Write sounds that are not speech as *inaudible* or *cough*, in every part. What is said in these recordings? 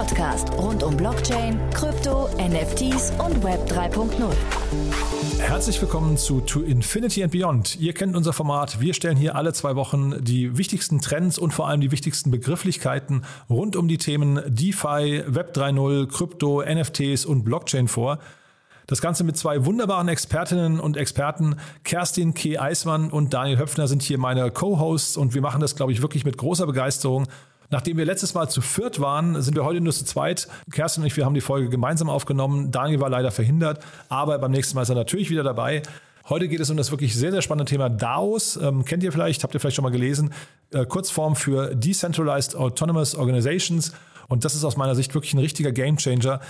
Podcast rund um Blockchain, Krypto, NFTs und Web 3.0. Herzlich willkommen zu To Infinity and Beyond. Ihr kennt unser Format. Wir stellen hier alle zwei Wochen die wichtigsten Trends und vor allem die wichtigsten Begrifflichkeiten rund um die Themen DeFi, Web 3.0, Krypto, NFTs und Blockchain vor. Das Ganze mit zwei wunderbaren Expertinnen und Experten. Kerstin K. Eismann und Daniel Höpfner sind hier meine Co-Hosts und wir machen das, glaube ich, wirklich mit großer Begeisterung. Nachdem wir letztes Mal zu viert waren, sind wir heute nur zu zweit. Kerstin und ich, wir haben die Folge gemeinsam aufgenommen. Daniel war leider verhindert, aber beim nächsten Mal ist er natürlich wieder dabei. Heute geht es um das wirklich sehr, sehr spannende Thema DAOs. Ähm, kennt ihr vielleicht, habt ihr vielleicht schon mal gelesen. Äh, Kurzform für Decentralized Autonomous Organizations. Und das ist aus meiner Sicht wirklich ein richtiger Gamechanger.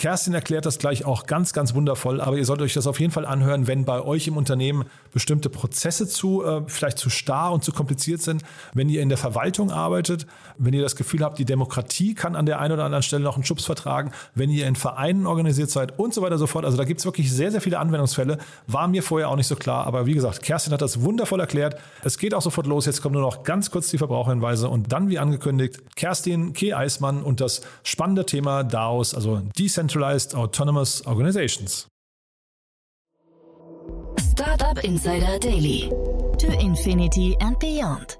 Kerstin erklärt das gleich auch ganz, ganz wundervoll, aber ihr solltet euch das auf jeden Fall anhören, wenn bei euch im Unternehmen bestimmte Prozesse zu, äh, vielleicht zu starr und zu kompliziert sind, wenn ihr in der Verwaltung arbeitet, wenn ihr das Gefühl habt, die Demokratie kann an der einen oder anderen Stelle noch einen Schubs vertragen, wenn ihr in Vereinen organisiert seid und so weiter und so fort. Also da gibt es wirklich sehr, sehr viele Anwendungsfälle. War mir vorher auch nicht so klar, aber wie gesagt, Kerstin hat das wundervoll erklärt. Es geht auch sofort los. Jetzt kommen nur noch ganz kurz die Verbraucherhinweise und dann, wie angekündigt, Kerstin K. Eismann und das spannende Thema DAOs, also Decentralized Decentralized Autonomous Organizations. Startup Insider Daily. To Infinity and Beyond.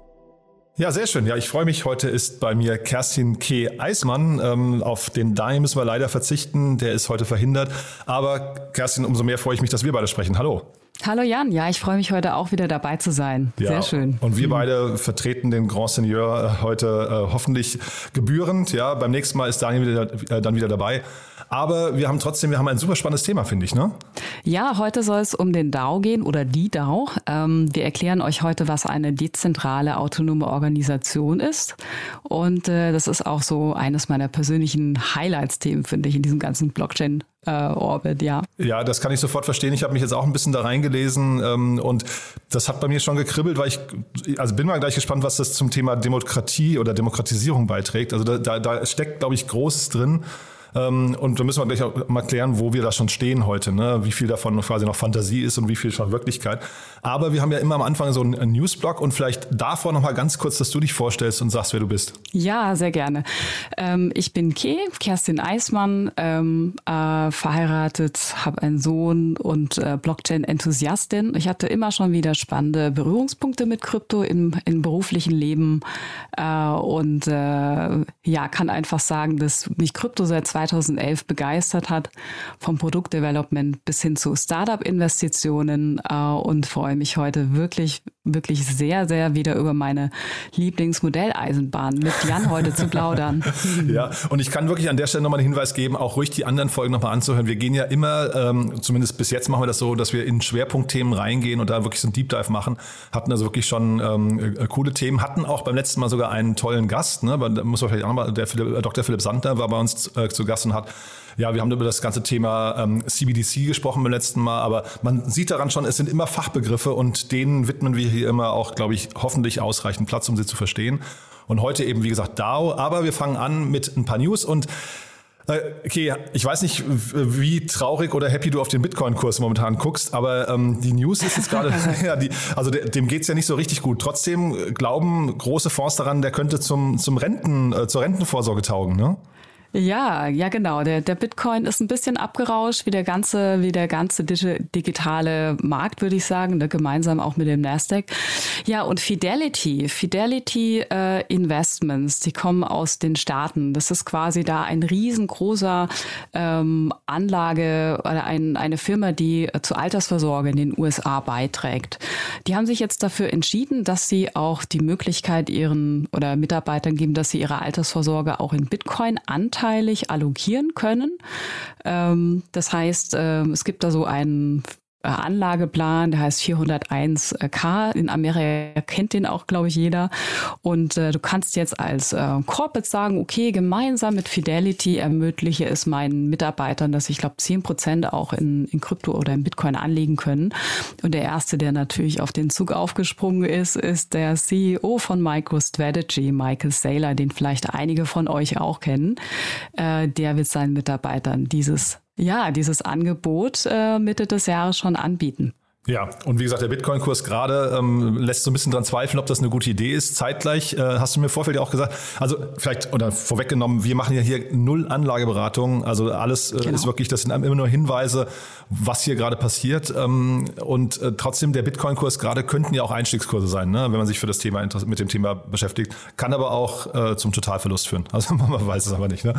Ja, sehr schön. Ja, ich freue mich. Heute ist bei mir Kerstin K. Eismann. Ähm, auf den Dai müssen wir leider verzichten. Der ist heute verhindert. Aber Kerstin, umso mehr freue ich mich, dass wir beide sprechen. Hallo. Hallo Jan, ja, ich freue mich heute auch wieder dabei zu sein. Ja, Sehr schön. Und wir beide vertreten den Grand Seigneur äh, heute äh, hoffentlich gebührend. Ja, beim nächsten Mal ist Daniel wieder, äh, dann wieder dabei. Aber wir haben trotzdem, wir haben ein super spannendes Thema, finde ich, ne? Ja, heute soll es um den DAO gehen oder die DAO. Ähm, wir erklären euch heute, was eine dezentrale autonome Organisation ist. Und äh, das ist auch so eines meiner persönlichen Highlights-Themen, finde ich, in diesem ganzen Blockchain äh, Orbit, ja. Ja, das kann ich sofort verstehen. Ich habe mich jetzt auch ein bisschen da reingelesen ähm, und das hat bei mir schon gekribbelt, weil ich, also bin mal gleich gespannt, was das zum Thema Demokratie oder Demokratisierung beiträgt. Also da, da, da steckt, glaube ich, Großes drin. Ähm, und da müssen wir gleich auch mal klären, wo wir da schon stehen heute, ne? wie viel davon quasi noch Fantasie ist und wie viel schon Wirklichkeit. Aber wir haben ja immer am Anfang so einen Newsblog und vielleicht davor noch mal ganz kurz, dass du dich vorstellst und sagst, wer du bist. Ja, sehr gerne. Ähm, ich bin Ke, Kerstin Eismann, ähm, äh, verheiratet, habe einen Sohn und äh, Blockchain-Enthusiastin. Ich hatte immer schon wieder spannende Berührungspunkte mit Krypto im, im beruflichen Leben äh, und äh, ja, kann einfach sagen, dass mich Krypto seit 2011 begeistert hat, vom Produktdevelopment bis hin zu Startup-Investitionen äh, und freue mich heute wirklich, wirklich sehr, sehr wieder über meine Lieblingsmodelleisenbahn mit Jan heute zu plaudern. *laughs* Ja, und ich kann wirklich an der Stelle nochmal einen Hinweis geben, auch ruhig die anderen Folgen nochmal anzuhören. Wir gehen ja immer, ähm, zumindest bis jetzt machen wir das so, dass wir in Schwerpunktthemen reingehen und da wirklich so ein Deep Dive machen. Hatten also wirklich schon ähm, äh, coole Themen, hatten auch beim letzten Mal sogar einen tollen Gast, ne? Da muss man vielleicht auch nochmal, der Philipp, äh, Dr. Philipp Sandner war bei uns äh, zu Gast und hat ja, wir haben über das ganze Thema ähm, CBDC gesprochen beim letzten Mal, aber man sieht daran schon, es sind immer Fachbegriffe und denen widmen wir hier immer auch, glaube ich, hoffentlich ausreichend Platz, um sie zu verstehen. Und heute eben, wie gesagt, DAO, aber wir fangen an mit ein paar News und äh, Okay, ich weiß nicht, wie traurig oder happy du auf den Bitcoin-Kurs momentan guckst, aber ähm, die News ist jetzt gerade, *laughs* *laughs* ja, die, also dem geht's ja nicht so richtig gut. Trotzdem glauben große Fonds daran, der könnte zum, zum Renten, äh, zur Rentenvorsorge taugen, ne? Ja, ja, genau. Der, der Bitcoin ist ein bisschen abgerauscht, wie der ganze, wie der ganze digitale Markt, würde ich sagen, ne, gemeinsam auch mit dem Nasdaq. Ja, und Fidelity, Fidelity äh, Investments, die kommen aus den Staaten. Das ist quasi da ein riesengroßer ähm, Anlage oder ein, eine Firma, die äh, zur Altersvorsorge in den USA beiträgt. Die haben sich jetzt dafür entschieden, dass sie auch die Möglichkeit ihren oder Mitarbeitern geben, dass sie ihre Altersvorsorge auch in Bitcoin anteilen anteilig allokieren können. Ähm, das heißt, äh, es gibt da so einen Anlageplan, der heißt 401k. In Amerika kennt den auch, glaube ich, jeder. Und äh, du kannst jetzt als äh, Corporate sagen, okay, gemeinsam mit Fidelity ermögliche es meinen Mitarbeitern, dass ich glaube 10 Prozent auch in, in Krypto oder in Bitcoin anlegen können. Und der erste, der natürlich auf den Zug aufgesprungen ist, ist der CEO von MicroStrategy, Michael Saylor, den vielleicht einige von euch auch kennen. Äh, der wird seinen Mitarbeitern dieses ja, dieses Angebot äh, Mitte des Jahres schon anbieten. Ja, und wie gesagt, der Bitcoin-Kurs gerade ähm, lässt so ein bisschen dran zweifeln, ob das eine gute Idee ist. Zeitgleich äh, hast du mir im Vorfeld ja auch gesagt, also vielleicht oder vorweggenommen, wir machen ja hier null Anlageberatung. Also alles äh, genau. ist wirklich, das sind immer nur Hinweise, was hier gerade passiert. Ähm, und äh, trotzdem, der Bitcoin-Kurs gerade könnten ja auch Einstiegskurse sein, ne, wenn man sich für das Thema mit dem Thema beschäftigt. Kann aber auch äh, zum Totalverlust führen. *laughs* Also man weiß es aber nicht. Ne?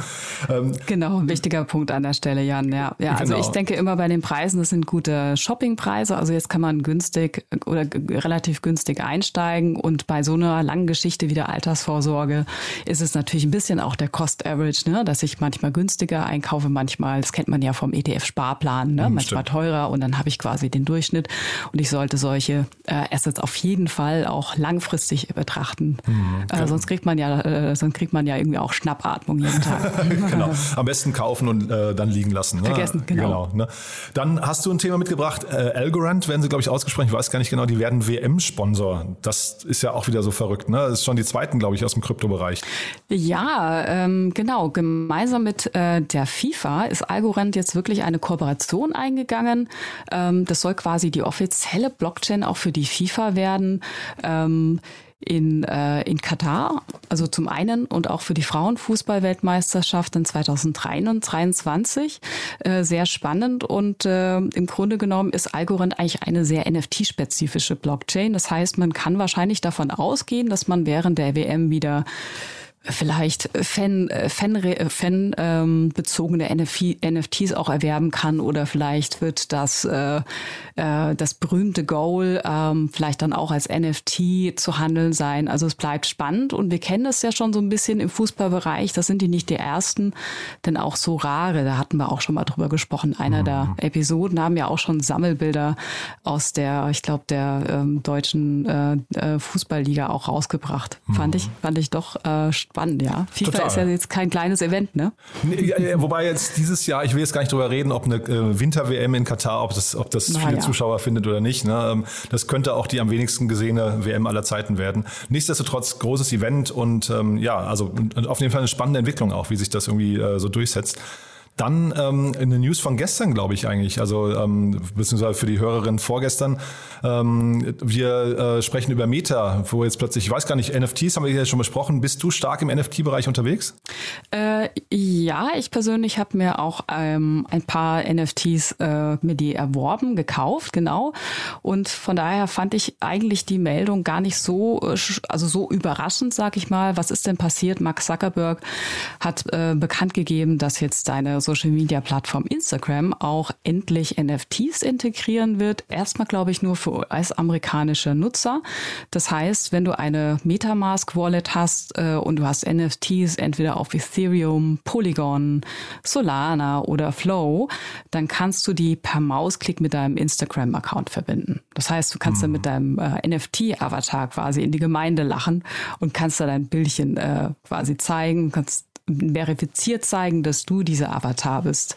Ähm, genau, ein wichtiger Punkt an der Stelle, Jan. Ja, ja also genau. ich denke immer bei den Preisen, das sind gute Shoppingpreise. Also also jetzt kann man günstig oder relativ günstig einsteigen und bei so einer langen Geschichte wie der Altersvorsorge ist es natürlich ein bisschen auch der Cost Average, ne? dass ich manchmal günstiger einkaufe, manchmal, das kennt man ja vom ETF-Sparplan, ne? Hm, manchmal teurer und dann habe ich quasi den Durchschnitt und ich sollte solche äh, Assets auf jeden Fall auch langfristig betrachten. Mhm, äh, sonst kriegt man ja, äh, sonst kriegt man ja irgendwie auch Schnappatmung jeden Tag. *laughs* genau. Am besten kaufen und äh, dann liegen lassen. Ne? Vergessen, genau. genau ne? Dann hast du ein Thema mitgebracht, äh, Algorand England werden sie, glaube ich, ausgesprochen. Ich weiß gar nicht genau, die werden WM-Sponsor. Das ist ja auch wieder so verrückt. Ne? Das ist schon die zweiten, glaube ich, aus dem Kryptobereich. Ja, ähm, genau. Gemeinsam mit äh, der FIFA ist Algorand jetzt wirklich eine Kooperation eingegangen. Ähm, das soll quasi die offizielle Blockchain auch für die FIFA werden. Ähm, in, äh, in Katar, also zum einen und auch für die Frauenfußballweltmeisterschaft in 2023. Äh, sehr spannend und äh, im Grunde genommen ist Algorand eigentlich eine sehr NFT-spezifische Blockchain. Das heißt, man kann wahrscheinlich davon ausgehen, dass man während der WM wieder vielleicht Fan, Fan, Fan ähm, bezogene NFTs auch erwerben kann oder vielleicht wird das äh, äh, das berühmte Goal ähm, vielleicht dann auch als NFT zu handeln sein. Also es bleibt spannend und wir kennen das ja schon so ein bisschen im Fußballbereich. Das sind die nicht die ersten, denn auch so rare. Da hatten wir auch schon mal drüber gesprochen. Einer mhm. der Episoden haben ja auch schon Sammelbilder aus der, ich glaube, der ähm, deutschen äh, äh, Fußballliga auch rausgebracht. Mhm. Fand ich, fand ich doch äh, spannend, ja. FIFA Total. ist ja jetzt kein kleines Event, ne? Nee, wobei jetzt dieses Jahr, ich will jetzt gar nicht drüber reden, ob eine äh, Winter-WM in Katar, ob das, ob das Na, viele ja. Zuschauer findet oder nicht. Ne? Ähm, das könnte auch die am wenigsten gesehene WM aller Zeiten werden. Nichtsdestotrotz großes Event und ähm, ja, also auf jeden Fall eine spannende Entwicklung auch, wie sich das irgendwie äh, so durchsetzt. Dann ähm, eine News von gestern, glaube ich eigentlich, also ähm, beziehungsweise für die Hörerin vorgestern. Ähm, wir äh, sprechen über Meta, wo jetzt plötzlich, ich weiß gar nicht, NFTs haben wir hier schon besprochen. Bist du stark im NFT-Bereich unterwegs? Äh, ja, ich persönlich habe mir auch ähm, ein paar NFTs äh, mir die erworben, gekauft, genau. Und von daher fand ich eigentlich die Meldung gar nicht so, äh, also so überraschend, sag ich mal. Was ist denn passiert? Mark Zuckerberg hat äh, bekannt gegeben, dass jetzt seine Social-Media-Plattform Instagram auch endlich NFTs integrieren wird. Erstmal, glaube ich, nur für US-amerikanische Nutzer. Das heißt, wenn du eine Metamask-Wallet hast äh, und du hast NFTs entweder auf Ethereum, Polygon, Solana oder Flow, dann kannst du die per Mausklick mit deinem Instagram-Account verbinden. Das heißt, du kannst mhm. dann mit deinem äh, NFT-Avatar quasi in die Gemeinde lachen und kannst da dein Bildchen äh, quasi zeigen, kannst verifiziert zeigen, dass du dieser Avatar bist.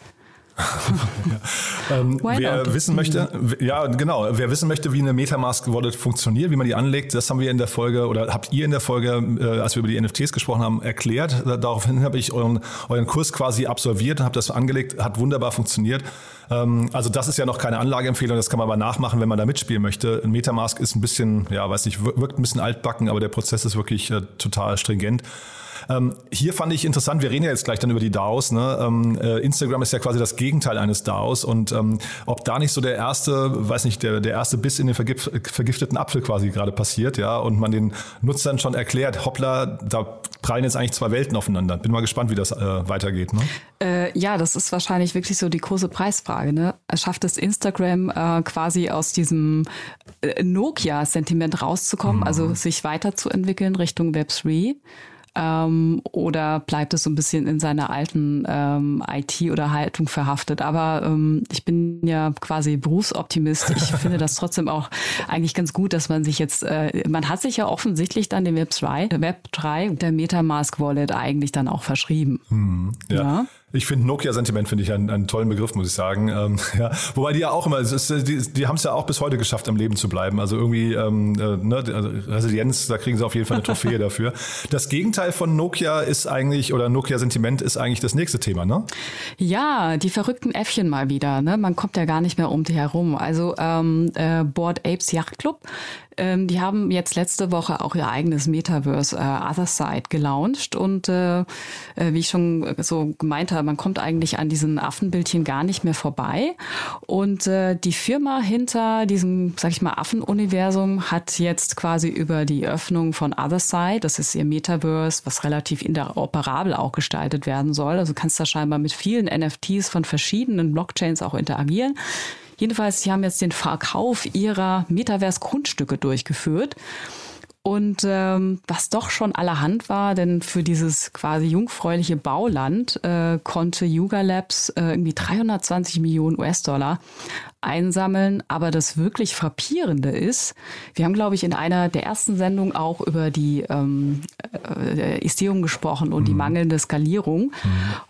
ja. *laughs* ähm, wer wissen möchte, ja genau, wer wissen möchte, wie eine Metamask Wallet funktioniert, wie man die anlegt, das haben wir in der Folge oder habt ihr in der Folge, äh, als wir über die NFTs gesprochen haben, erklärt. Daraufhin habe ich euren, euren Kurs quasi absolviert und habe das angelegt, hat wunderbar funktioniert. Ähm, also das ist ja noch keine Anlageempfehlung, das kann man aber nachmachen, wenn man da mitspielen möchte. Metamask ist ein bisschen, ja, weiß nicht, wirkt ein bisschen altbacken, aber der Prozess ist wirklich äh, total stringent. Ähm, hier fand ich interessant, wir reden ja jetzt gleich dann über die DAOs. Ne? Ähm, äh, Instagram ist ja quasi das Gegenteil eines DAOs und ähm, ob da nicht so der erste, weiß nicht, der, der erste Biss in den vergif vergifteten Apfel quasi gerade passiert, ja, und man den Nutzern schon erklärt, hoppla, da prallen jetzt eigentlich zwei Welten aufeinander. Bin mal gespannt, wie das äh, weitergeht. Ne? Äh, ja, das ist wahrscheinlich wirklich so die große Preisfrage. Ne? Schafft es Instagram äh, quasi aus diesem äh, Nokia-Sentiment rauszukommen, mhm. also sich weiterzuentwickeln Richtung Web3? Ähm, oder bleibt es so ein bisschen in seiner alten ähm, IT oder Haltung verhaftet? Aber ähm, ich bin ja quasi Berufsoptimist. Ich *laughs* finde das trotzdem auch eigentlich ganz gut, dass man sich jetzt, äh, man hat sich ja offensichtlich dann dem Web 3, Web 3 der Metamask Wallet eigentlich dann auch verschrieben. Hm, ja. ja. Ich finde Nokia-Sentiment finde ich einen, einen, tollen Begriff, muss ich sagen. Ähm, *laughs* ja. Wobei die ja auch immer, ist, die, die haben es ja auch bis heute geschafft, am Leben zu bleiben. Also irgendwie ähm, äh, ne, also Resilienz, da kriegen sie auf jeden Fall eine *laughs* Trophäe dafür. Das Gegenteil von Nokia ist eigentlich, oder Nokia-Sentiment ist eigentlich das nächste Thema, ne? Ja, die verrückten Äffchen mal wieder. Ne? Man kommt ja gar nicht mehr um die herum. Also ähm, äh, Board Apes Yacht Club ähm, die haben jetzt letzte Woche auch ihr eigenes Metaverse äh, Other Side gelauncht und äh, äh, wie ich schon so gemeint habe, man kommt eigentlich an diesen Affenbildchen gar nicht mehr vorbei. Und äh, die Firma hinter diesem, sag ich mal, Affenuniversum hat jetzt quasi über die Öffnung von Other Side, das ist ihr Metaverse, was relativ interoperabel auch gestaltet werden soll. Also kannst da scheinbar mit vielen NFTs von verschiedenen Blockchains auch interagieren. Jedenfalls, sie haben jetzt den Verkauf ihrer Metaverse-Grundstücke durchgeführt. Und ähm, was doch schon allerhand war, denn für dieses quasi jungfräuliche Bauland äh, konnte Yuga Labs äh, irgendwie 320 Millionen US-Dollar einsammeln. Aber das wirklich Frappierende ist, wir haben, glaube ich, in einer der ersten Sendungen auch über die ähm, äh, gesprochen und mhm. die mangelnde Skalierung. Mhm.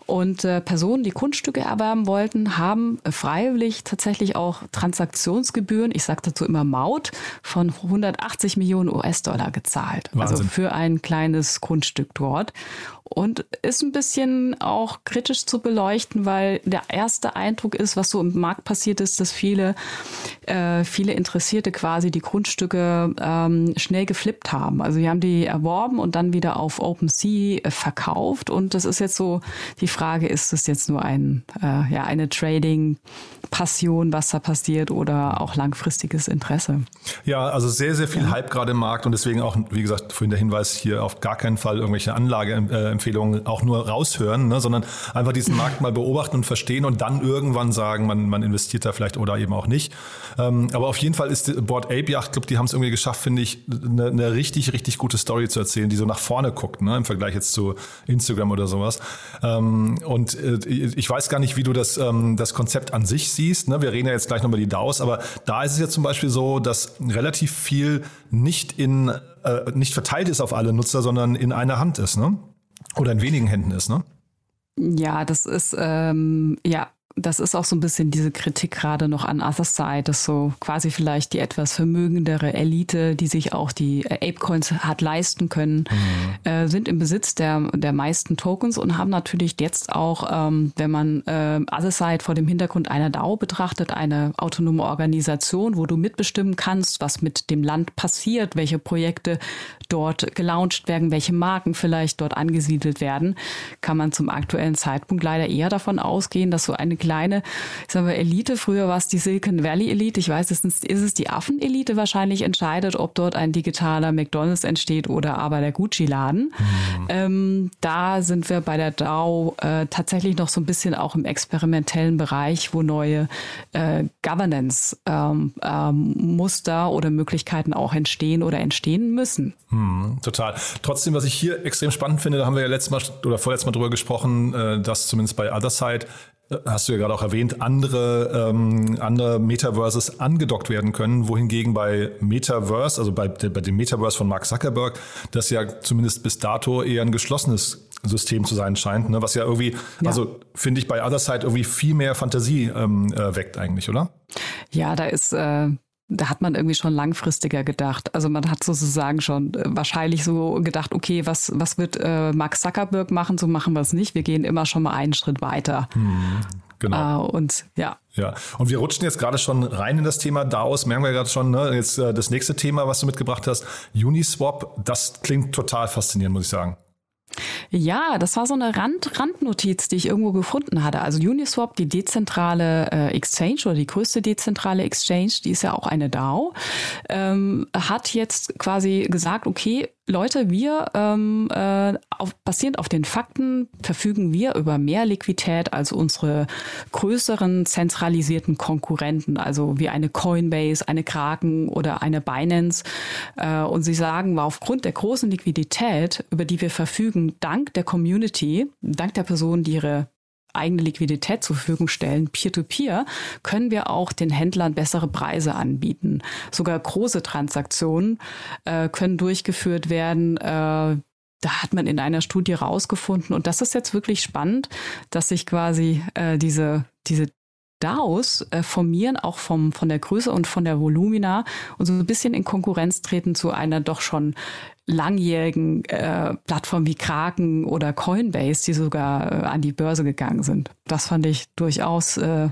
Und äh, Personen, die Grundstücke erwerben wollten, haben freiwillig tatsächlich auch Transaktionsgebühren, ich sage dazu immer Maut, von 180 Millionen US-Dollar gezahlt. Also Wahnsinn. Also für ein kleines Grundstück dort und ist ein bisschen auch kritisch zu beleuchten, weil der erste Eindruck ist, was so im Markt passiert ist, dass viele, äh, viele Interessierte quasi die Grundstücke ähm, schnell geflippt haben. Also wir haben die erworben und dann wieder auf OpenSea äh, verkauft und das ist jetzt so die Frage, ist das jetzt nur ein, äh, ja, eine Trading-Passion, was da passiert oder auch langfristiges Interesse? Ja, also sehr, sehr viel ja. Hype gerade im Markt und deswegen auch, wie gesagt, vorhin der Hinweis hier auf gar keinen Fall irgendwelche Anlage äh, Empfehlungen auch nur raushören, ne, sondern einfach diesen Markt mal beobachten und verstehen und dann irgendwann sagen, man, man investiert da vielleicht oder eben auch nicht. Ähm, aber auf jeden Fall ist Board Ape Yacht Club, die haben es irgendwie geschafft, finde ich, eine, eine, richtig, richtig gute Story zu erzählen, die so nach vorne guckt, ne, im Vergleich jetzt zu Instagram oder sowas. Ähm, und äh, ich weiß gar nicht, wie du das, ähm, das Konzept an sich siehst. Ne? Wir reden ja jetzt gleich noch über die DAOs, aber da ist es ja zum Beispiel so, dass relativ viel nicht in äh, nicht verteilt ist auf alle Nutzer, sondern in einer Hand ist, ne? Oder in wenigen Händen ist, ne? Ja, das ist, ähm, ja, das ist auch so ein bisschen diese Kritik gerade noch an Other Side, dass so quasi vielleicht die etwas vermögendere Elite, die sich auch die Apecoins hat leisten können, mhm. äh, sind im Besitz der, der meisten Tokens und haben natürlich jetzt auch, ähm, wenn man äh, Other Side vor dem Hintergrund einer DAO betrachtet, eine autonome Organisation, wo du mitbestimmen kannst, was mit dem Land passiert, welche Projekte dort gelauncht werden, welche Marken vielleicht dort angesiedelt werden, kann man zum aktuellen Zeitpunkt leider eher davon ausgehen, dass so eine kleine, ich sag mal, Elite, früher war es die Silicon Valley Elite, ich weiß es nicht, ist es die Affen-Elite wahrscheinlich entscheidet, ob dort ein digitaler McDonalds entsteht oder aber der Gucci-Laden. Mhm. Ähm, da sind wir bei der DAO äh, tatsächlich noch so ein bisschen auch im experimentellen Bereich, wo neue äh, Governance-Muster ähm, ähm, oder Möglichkeiten auch entstehen oder entstehen müssen. Mhm. Hm, total. Trotzdem, was ich hier extrem spannend finde, da haben wir ja letztes Mal oder vorletztes Mal drüber gesprochen, äh, dass zumindest bei Other Side äh, hast du ja gerade auch erwähnt, andere, ähm, andere Metaverses angedockt werden können, wohingegen bei Metaverse, also bei, bei dem Metaverse von Mark Zuckerberg, das ja zumindest bis dato eher ein geschlossenes System zu sein scheint, ne? was ja irgendwie, ja. also finde ich bei Other Side irgendwie viel mehr Fantasie ähm, äh, weckt eigentlich, oder? Ja, da ist äh, da hat man irgendwie schon langfristiger gedacht. Also man hat sozusagen schon äh, wahrscheinlich so gedacht, okay, was, was wird äh, Mark Zuckerberg machen, so machen wir es nicht. Wir gehen immer schon mal einen Schritt weiter. Hm, genau. Äh, und ja. Ja, und wir rutschen jetzt gerade schon rein in das Thema DAOs, merken wir gerade schon, ne? jetzt äh, das nächste Thema, was du mitgebracht hast, Uniswap, das klingt total faszinierend, muss ich sagen. Ja, das war so eine Rand Randnotiz, die ich irgendwo gefunden hatte. Also Uniswap, die dezentrale äh, Exchange oder die größte dezentrale Exchange, die ist ja auch eine DAO, ähm, hat jetzt quasi gesagt, okay, Leute, wir ähm, äh, auf, basierend auf den Fakten verfügen wir über mehr Liquidität als unsere größeren zentralisierten Konkurrenten, also wie eine Coinbase, eine Kraken oder eine Binance. Äh, und sie sagen, aufgrund der großen Liquidität, über die wir verfügen, dank der Community, dank der Personen, die ihre eigene Liquidität zur Verfügung stellen, Peer-to-Peer, -peer, können wir auch den Händlern bessere Preise anbieten. Sogar große Transaktionen äh, können durchgeführt werden. Äh, da hat man in einer Studie rausgefunden, und das ist jetzt wirklich spannend, dass sich quasi äh, diese, diese DAOs äh, formieren, auch vom, von der Größe und von der Volumina und so ein bisschen in Konkurrenz treten zu einer doch schon langjährigen äh, Plattformen wie Kraken oder Coinbase, die sogar äh, an die Börse gegangen sind. Das fand ich durchaus äh,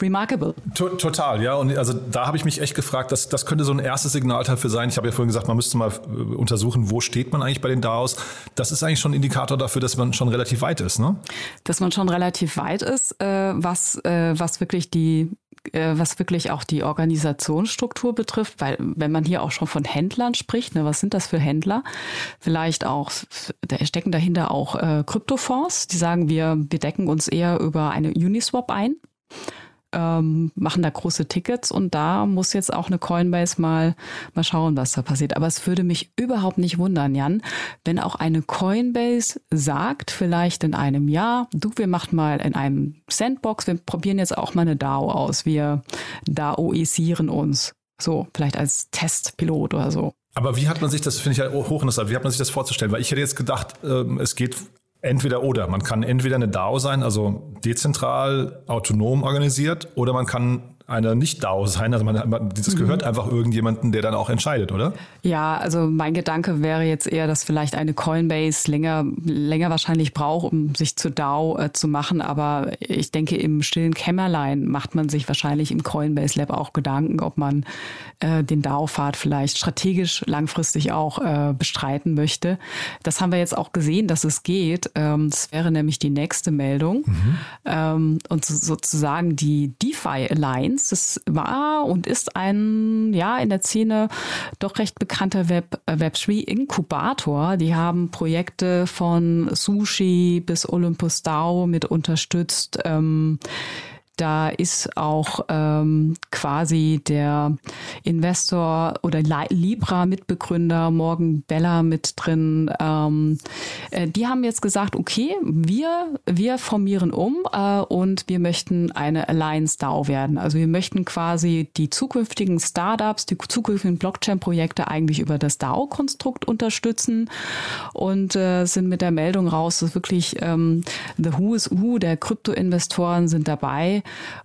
remarkable. Total, ja. Und also da habe ich mich echt gefragt, das, das könnte so ein erstes Signal dafür sein. Ich habe ja vorhin gesagt, man müsste mal äh, untersuchen, wo steht man eigentlich bei den DAOs. Das ist eigentlich schon ein Indikator dafür, dass man schon relativ weit ist, ne? Dass man schon relativ weit ist, äh, was, äh, was wirklich die äh, was wirklich auch die Organisationsstruktur betrifft, weil wenn man hier auch schon von Händlern spricht, ne, was sind das für Händler? Vielleicht auch, da stecken dahinter auch äh, Kryptofonds, die sagen, wir, wir decken uns eher über eine Uniswap ein ähm, machen da große Tickets und da muss jetzt auch eine Coinbase mal, mal schauen, was da passiert. Aber es würde mich überhaupt nicht wundern, Jan, wenn auch eine Coinbase sagt, vielleicht in einem Jahr, du, wir machen mal in einem Sandbox, wir probieren jetzt auch mal eine DAO aus, wir DAOisieren uns. So, vielleicht als Testpilot oder so. Aber wie hat man sich das, finde ich ja hochinteressant, wie hat man sich das vorzustellen? Weil ich hätte jetzt gedacht, ähm, es geht Entweder oder. Man kann entweder eine DAO sein, also dezentral, autonom organisiert, oder man kann eine Nicht-DAO sein. Also man, das gehört mhm. einfach irgendjemanden, der dann auch entscheidet, oder? Ja, also mein Gedanke wäre jetzt eher, dass vielleicht eine Coinbase länger, länger wahrscheinlich braucht, um sich zu DAO äh, zu machen. Aber ich denke, im stillen Kämmerlein macht man sich wahrscheinlich im Coinbase Lab auch Gedanken, ob man äh, den DAO-Pfad vielleicht strategisch langfristig auch äh, bestreiten möchte. Das haben wir jetzt auch gesehen, dass es geht. Ähm, das wäre nämlich die nächste Meldung. Mhm. Ähm, und so, sozusagen die DeFi Alliance Games. Das war und ist ein, ja, in der Szene doch recht bekannter Web, äh, Web3 Inkubator. Die haben Projekte von Sushi bis Olympus DAO mit unterstützt. Ähm, da ist auch ähm, quasi der Investor oder Libra-Mitbegründer Morgan Bella mit drin. Ähm, äh, die haben jetzt gesagt, okay, wir, wir formieren um äh, und wir möchten eine Alliance DAO werden. Also wir möchten quasi die zukünftigen Startups, die zukünftigen Blockchain-Projekte eigentlich über das DAO-Konstrukt unterstützen und äh, sind mit der Meldung raus, dass wirklich ähm, the who is who der Krypto-Investoren sind dabei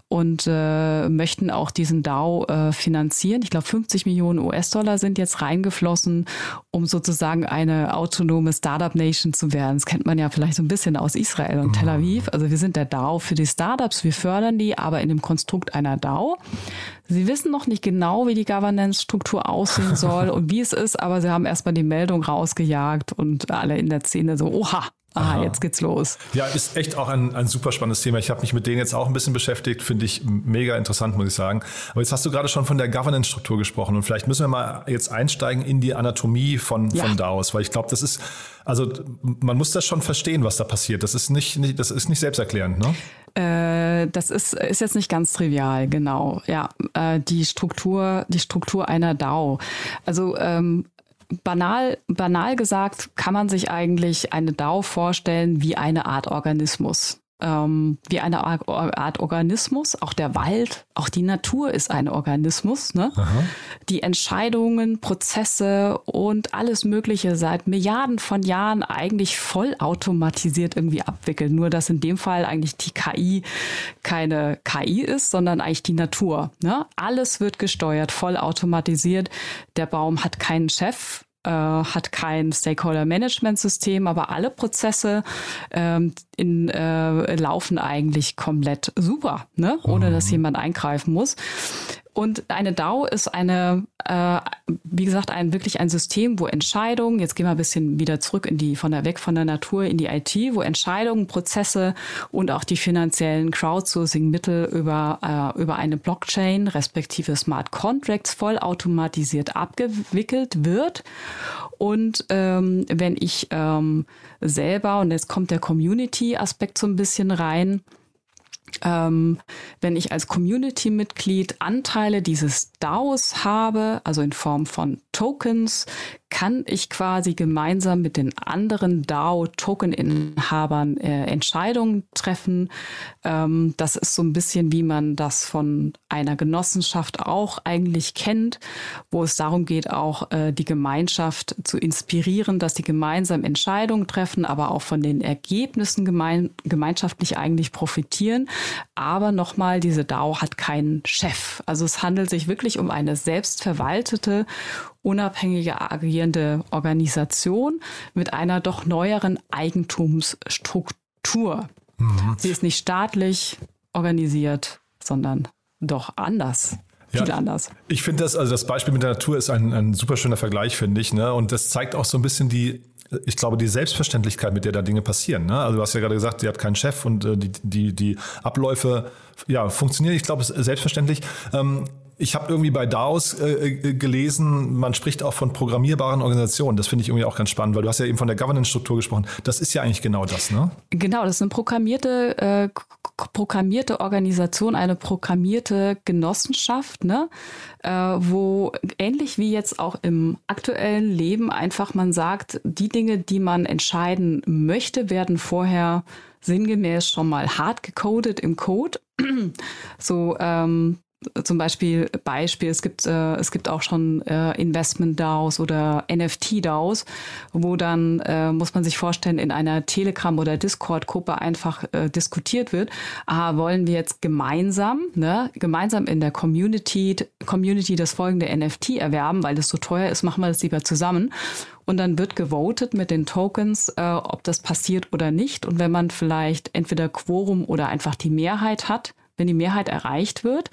und äh, möchten auch diesen DAO äh, finanzieren. Ich glaube, 50 Millionen US-Dollar sind jetzt reingeflossen, um sozusagen eine autonome Startup-Nation zu werden. Das kennt man ja vielleicht so ein bisschen aus Israel und Tel Aviv. Also wir sind der DAO für die Startups, wir fördern die, aber in dem Konstrukt einer DAO. Sie wissen noch nicht genau, wie die Governance-Struktur aussehen *laughs* soll und wie es ist, aber sie haben erstmal die Meldung rausgejagt und alle in der Szene so, oha, ah, jetzt geht's los. Ja, ist echt auch ein, ein super spannendes Thema. Ich habe mich mit denen jetzt auch ein bisschen beschäftigt, finde ich mega interessant, muss ich sagen. Aber jetzt hast du gerade schon von der Governance-Struktur gesprochen und vielleicht müssen wir mal jetzt einsteigen in die Anatomie von, ja. von DAOs, weil ich glaube, das ist, also man muss das schon verstehen, was da passiert. Das ist nicht, nicht das ist nicht selbsterklärend, ne? Äh, das ist, ist jetzt nicht ganz trivial, genau. Ja, äh, die Struktur, die Struktur einer DAO. Also ähm, banal, banal gesagt kann man sich eigentlich eine DAO vorstellen wie eine Art Organismus ähm, wie eine Art Organismus. Auch der Wald, auch die Natur ist ein Organismus. Ne? Die Entscheidungen, Prozesse und alles Mögliche seit Milliarden von Jahren eigentlich vollautomatisiert irgendwie abwickeln. Nur dass in dem Fall eigentlich die KI keine KI ist, sondern eigentlich die Natur. Ne? Alles wird gesteuert, vollautomatisiert. Der Baum hat keinen Chef, äh, hat kein Stakeholder-Management-System, aber alle Prozesse ähm, in, äh, laufen eigentlich komplett super, ne? ohne dass mhm. jemand eingreifen muss. Und eine DAO ist eine, äh, wie gesagt, ein wirklich ein System, wo Entscheidungen, jetzt gehen wir ein bisschen wieder zurück in die, von der weg von der Natur in die IT, wo Entscheidungen, Prozesse und auch die finanziellen Crowdsourcing-Mittel über, äh, über eine Blockchain, respektive Smart Contracts, vollautomatisiert abgewickelt wird. Und ähm, wenn ich ähm, selber, und jetzt kommt der Community-Aspekt so ein bisschen rein, ähm, wenn ich als Community-Mitglied Anteile dieses DAOs habe, also in Form von Tokens, kann ich quasi gemeinsam mit den anderen DAO-Token-Inhabern äh, Entscheidungen treffen. Ähm, das ist so ein bisschen, wie man das von einer Genossenschaft auch eigentlich kennt, wo es darum geht, auch äh, die Gemeinschaft zu inspirieren, dass die gemeinsam Entscheidungen treffen, aber auch von den Ergebnissen gemein gemeinschaftlich eigentlich profitieren. Aber nochmal, diese DAO hat keinen Chef. Also es handelt sich wirklich um eine selbstverwaltete unabhängige agierende Organisation mit einer doch neueren Eigentumsstruktur. Mhm. Sie ist nicht staatlich organisiert, sondern doch anders. Ja, viel anders. Ich finde das, also das Beispiel mit der Natur ist ein, ein super schöner Vergleich, finde ich. Ne? Und das zeigt auch so ein bisschen die, ich glaube, die Selbstverständlichkeit, mit der da Dinge passieren. Ne? Also du hast ja gerade gesagt, sie hat keinen Chef und äh, die, die, die Abläufe ja, funktionieren. Ich glaube, es ist selbstverständlich. Ähm, ich habe irgendwie bei DAOs äh, äh, gelesen, man spricht auch von programmierbaren Organisationen. Das finde ich irgendwie auch ganz spannend, weil du hast ja eben von der Governance-Struktur gesprochen. Das ist ja eigentlich genau das, ne? Genau, das ist eine programmierte, äh, programmierte Organisation, eine programmierte Genossenschaft, ne? Äh, wo ähnlich wie jetzt auch im aktuellen Leben einfach man sagt, die Dinge, die man entscheiden möchte, werden vorher sinngemäß schon mal hart gecodet im Code. *clears throat* so ähm, zum Beispiel Beispiel, es gibt, äh, es gibt auch schon äh, Investment-DAOs oder NFT-DAOs, wo dann, äh, muss man sich vorstellen, in einer Telegram- oder Discord-Gruppe einfach äh, diskutiert wird, ah, wollen wir jetzt gemeinsam, ne, gemeinsam in der Community, Community das folgende NFT erwerben, weil das so teuer ist, machen wir das lieber zusammen. Und dann wird gewotet mit den Tokens, äh, ob das passiert oder nicht. Und wenn man vielleicht entweder Quorum oder einfach die Mehrheit hat, wenn die Mehrheit erreicht wird,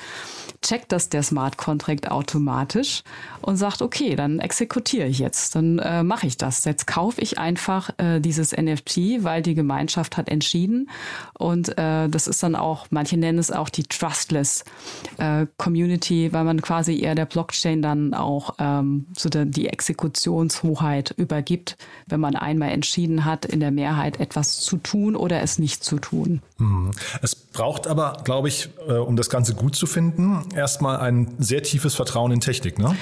checkt das der Smart Contract automatisch und sagt, okay, dann exekutiere ich jetzt, dann äh, mache ich das. Jetzt kaufe ich einfach äh, dieses NFT, weil die Gemeinschaft hat entschieden. Und äh, das ist dann auch, manche nennen es auch die Trustless äh, Community, weil man quasi eher der Blockchain dann auch ähm, so die Exekutionshoheit übergibt, wenn man einmal entschieden hat, in der Mehrheit etwas zu tun oder es nicht zu tun. Mhm. Es braucht aber, glaube ich, äh, um das Ganze gut zu finden, erstmal ein sehr tiefes Vertrauen in Technik, ne?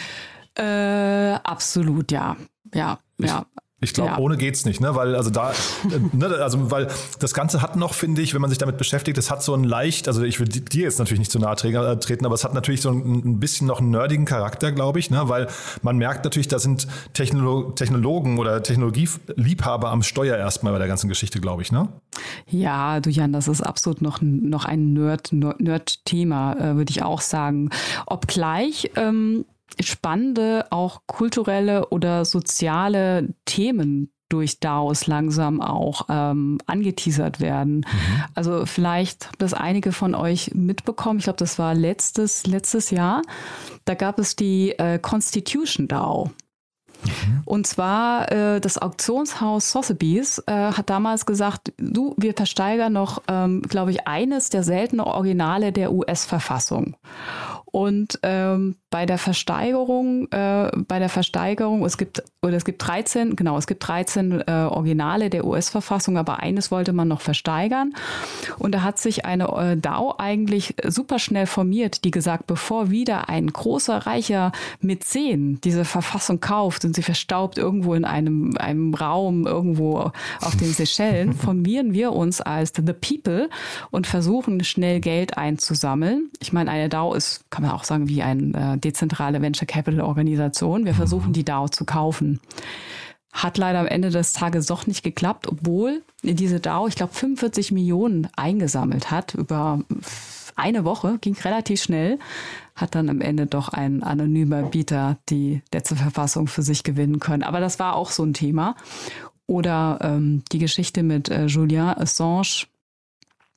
Äh, absolut, ja. Ja, ich, ja. Ich glaube, ja. ohne geht's nicht, ne? Weil also da, äh, ne, also weil das Ganze hat noch, finde ich, wenn man sich damit beschäftigt, es hat so ein leicht, also ich will dir jetzt natürlich nicht zu nahe äh, treten, aber es hat natürlich so ein, ein bisschen noch einen nerdigen Charakter, glaube ich, ne? Weil man merkt natürlich, da sind Technolo Technologen oder Technologieliebhaber am Steuer erstmal bei der ganzen Geschichte, glaube ich, ne? Ja, du Jan, das ist absolut noch, noch ein Nerd-Thema, Nerd äh, würde ich auch sagen. Obgleich ähm, spannende, auch kulturelle oder soziale Themen durch DAOs langsam auch ähm, angeteasert werden. Mhm. Also vielleicht haben das einige von euch mitbekommen. Ich glaube, das war letztes, letztes Jahr. Da gab es die äh, Constitution DAO. Mhm. Und zwar äh, das Auktionshaus Sotheby's äh, hat damals gesagt, du, wir versteigern noch, ähm, glaube ich, eines der seltenen Originale der US-Verfassung. Und ähm, bei der Versteigerung, äh, bei der Versteigerung, es gibt, oder es gibt 13, genau, es gibt 13 äh, Originale der US-Verfassung, aber eines wollte man noch versteigern. Und da hat sich eine äh, DAO eigentlich super schnell formiert, die gesagt, bevor wieder ein großer, reicher Mäzen diese Verfassung kauft und sie verstaubt irgendwo in einem, einem Raum, irgendwo auf den Seychellen, *laughs* formieren wir uns als The People und versuchen schnell Geld einzusammeln. Ich meine, eine DAO ist, kann man auch sagen, wie ein äh, dezentrale Venture Capital Organisation. Wir versuchen, mhm. die DAO zu kaufen. Hat leider am Ende des Tages doch nicht geklappt, obwohl diese DAO, ich glaube, 45 Millionen eingesammelt hat über eine Woche, ging relativ schnell, hat dann am Ende doch ein anonymer Bieter die letzte Verfassung für sich gewinnen können. Aber das war auch so ein Thema. Oder ähm, die Geschichte mit äh, Julian Assange,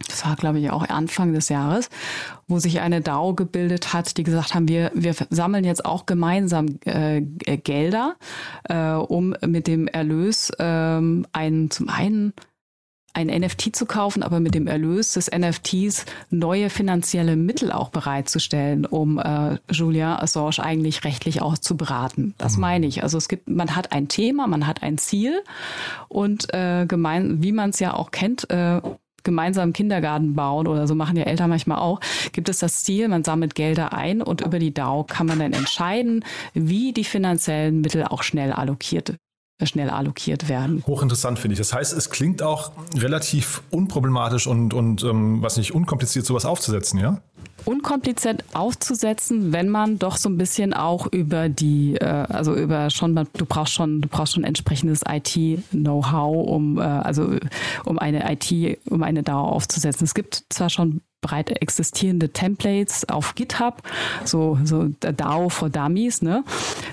das war glaube ich auch Anfang des Jahres, wo sich eine DAO gebildet hat, die gesagt haben, wir, wir sammeln jetzt auch gemeinsam äh, Gelder, äh, um mit dem Erlös ähm, einen zum einen ein NFT zu kaufen, aber mit dem Erlös des NFTs neue finanzielle Mittel auch bereitzustellen, um äh, Julia Assange eigentlich rechtlich auch zu beraten. Das mhm. meine ich. Also es gibt, man hat ein Thema, man hat ein Ziel und äh, gemein, wie man es ja auch kennt, äh, gemeinsam Kindergarten bauen oder so machen ja Eltern manchmal auch, gibt es das Ziel, man sammelt Gelder ein und über die DAO kann man dann entscheiden, wie die finanziellen Mittel auch schnell allokiert schnell allokiert werden. Hochinteressant finde ich. Das heißt, es klingt auch relativ unproblematisch und, und ähm, was nicht unkompliziert, sowas aufzusetzen, ja? Unkompliziert aufzusetzen, wenn man doch so ein bisschen auch über die, äh, also über schon, du brauchst schon, du brauchst schon entsprechendes IT-Know-how, um äh, also um eine IT, um eine DAO aufzusetzen. Es gibt zwar schon breit existierende Templates auf GitHub, so, so DAO for Dummies. Ne?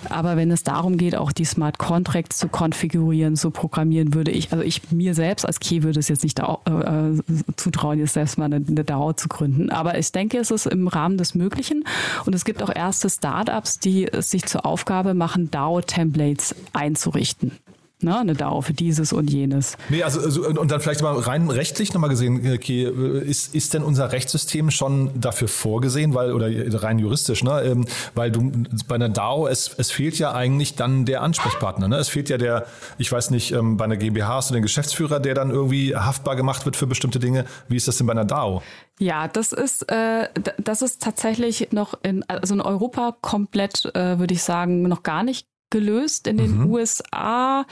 Aber wenn es darum geht, auch die Smart Contracts zu konfigurieren, zu programmieren, würde ich, also ich mir selbst als Key würde es jetzt nicht da, äh, zutrauen, jetzt selbst mal eine, eine DAO zu gründen. Aber ich denke, es ist im Rahmen des Möglichen. Und es gibt auch erste Startups, die es sich zur Aufgabe machen, DAO-Templates einzurichten ne, eine DAO für dieses und jenes. Nee, also, also und dann vielleicht mal rein rechtlich nochmal gesehen, okay, ist, ist denn unser Rechtssystem schon dafür vorgesehen, weil, oder rein juristisch, ne, ähm, weil du bei einer DAO, es, es fehlt ja eigentlich dann der Ansprechpartner, ne? Es fehlt ja der, ich weiß nicht, ähm, bei einer GmbH hast du den Geschäftsführer, der dann irgendwie haftbar gemacht wird für bestimmte Dinge. Wie ist das denn bei einer DAO? Ja, das ist, äh, das ist tatsächlich noch in, also in Europa komplett, äh, würde ich sagen, noch gar nicht gelöst. In den mhm. USA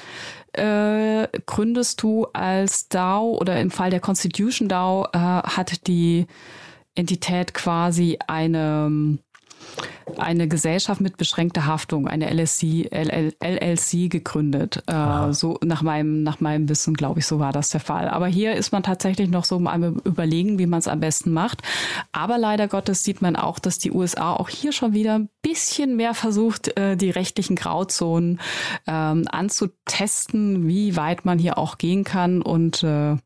äh, gründest du als DAO oder im Fall der Constitution DAO äh, hat die Entität quasi eine eine Gesellschaft mit beschränkter Haftung, eine LSC, LL, LLC gegründet. Äh, so nach meinem, nach meinem Wissen, glaube ich, so war das der Fall. Aber hier ist man tatsächlich noch so am Überlegen, wie man es am besten macht. Aber leider Gottes sieht man auch, dass die USA auch hier schon wieder ein bisschen mehr versucht, äh, die rechtlichen Grauzonen ähm, anzutesten, wie weit man hier auch gehen kann. Und äh,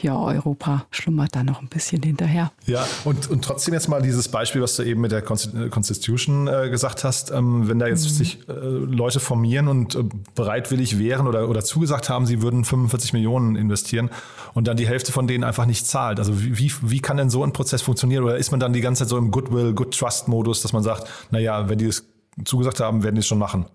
ja, Europa schlummert da noch ein bisschen hinterher. Ja, und, und trotzdem jetzt mal dieses Beispiel, was du eben mit der Constitution äh, gesagt hast, ähm, wenn da jetzt mhm. sich äh, Leute formieren und äh, bereitwillig wären oder, oder zugesagt haben, sie würden 45 Millionen investieren und dann die Hälfte von denen einfach nicht zahlt. Also wie, wie, wie kann denn so ein Prozess funktionieren? Oder ist man dann die ganze Zeit so im Goodwill, Good Trust Modus, dass man sagt, naja, wenn die es zugesagt haben, werden die es schon machen?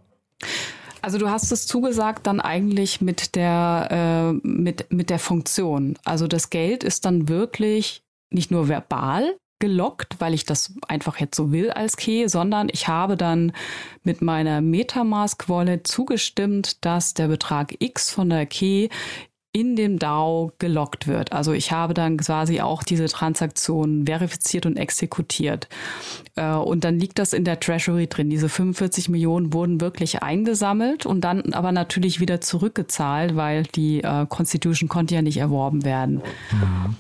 Also du hast es zugesagt dann eigentlich mit der, äh, mit, mit der Funktion. Also das Geld ist dann wirklich nicht nur verbal gelockt, weil ich das einfach jetzt so will als Key, sondern ich habe dann mit meiner Metamask Wallet zugestimmt, dass der Betrag X von der Key in dem DAO gelockt wird. Also ich habe dann quasi auch diese Transaktion verifiziert und exekutiert. Äh, und dann liegt das in der Treasury drin. Diese 45 Millionen wurden wirklich eingesammelt und dann aber natürlich wieder zurückgezahlt, weil die äh, Constitution konnte ja nicht erworben werden. Mhm.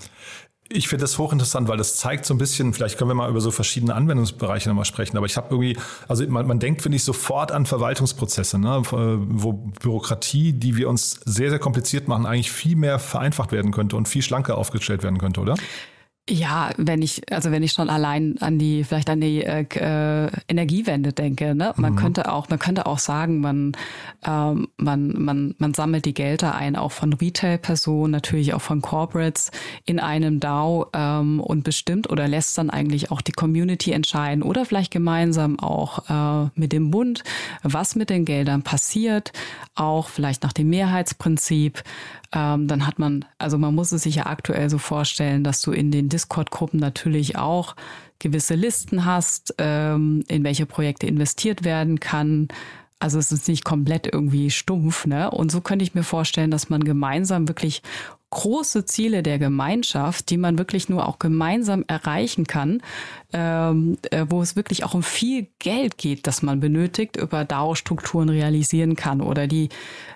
Ich finde das hochinteressant, weil das zeigt so ein bisschen, vielleicht können wir mal über so verschiedene Anwendungsbereiche nochmal sprechen, aber ich habe irgendwie, also man, man denkt, finde ich, sofort an Verwaltungsprozesse, ne, wo Bürokratie, die wir uns sehr, sehr kompliziert machen, eigentlich viel mehr vereinfacht werden könnte und viel schlanker aufgestellt werden könnte, oder? Ja, wenn ich, also wenn ich schon allein an die, vielleicht an die äh, äh, Energiewende denke, ne? Man mhm. könnte auch, man könnte auch sagen, man, ähm, man, man, man sammelt die Gelder ein, auch von Retail-Personen, natürlich auch von Corporates in einem DAO ähm, und bestimmt oder lässt dann eigentlich auch die Community entscheiden oder vielleicht gemeinsam auch äh, mit dem Bund, was mit den Geldern passiert, auch vielleicht nach dem Mehrheitsprinzip ähm, dann hat man, also man muss es sich ja aktuell so vorstellen, dass du in den Discord-Gruppen natürlich auch gewisse Listen hast, ähm, in welche Projekte investiert werden kann. Also es ist nicht komplett irgendwie stumpf, ne? Und so könnte ich mir vorstellen, dass man gemeinsam wirklich große Ziele der Gemeinschaft, die man wirklich nur auch gemeinsam erreichen kann, ähm, äh, wo es wirklich auch um viel Geld geht, das man benötigt, über DAO-Strukturen realisieren kann oder die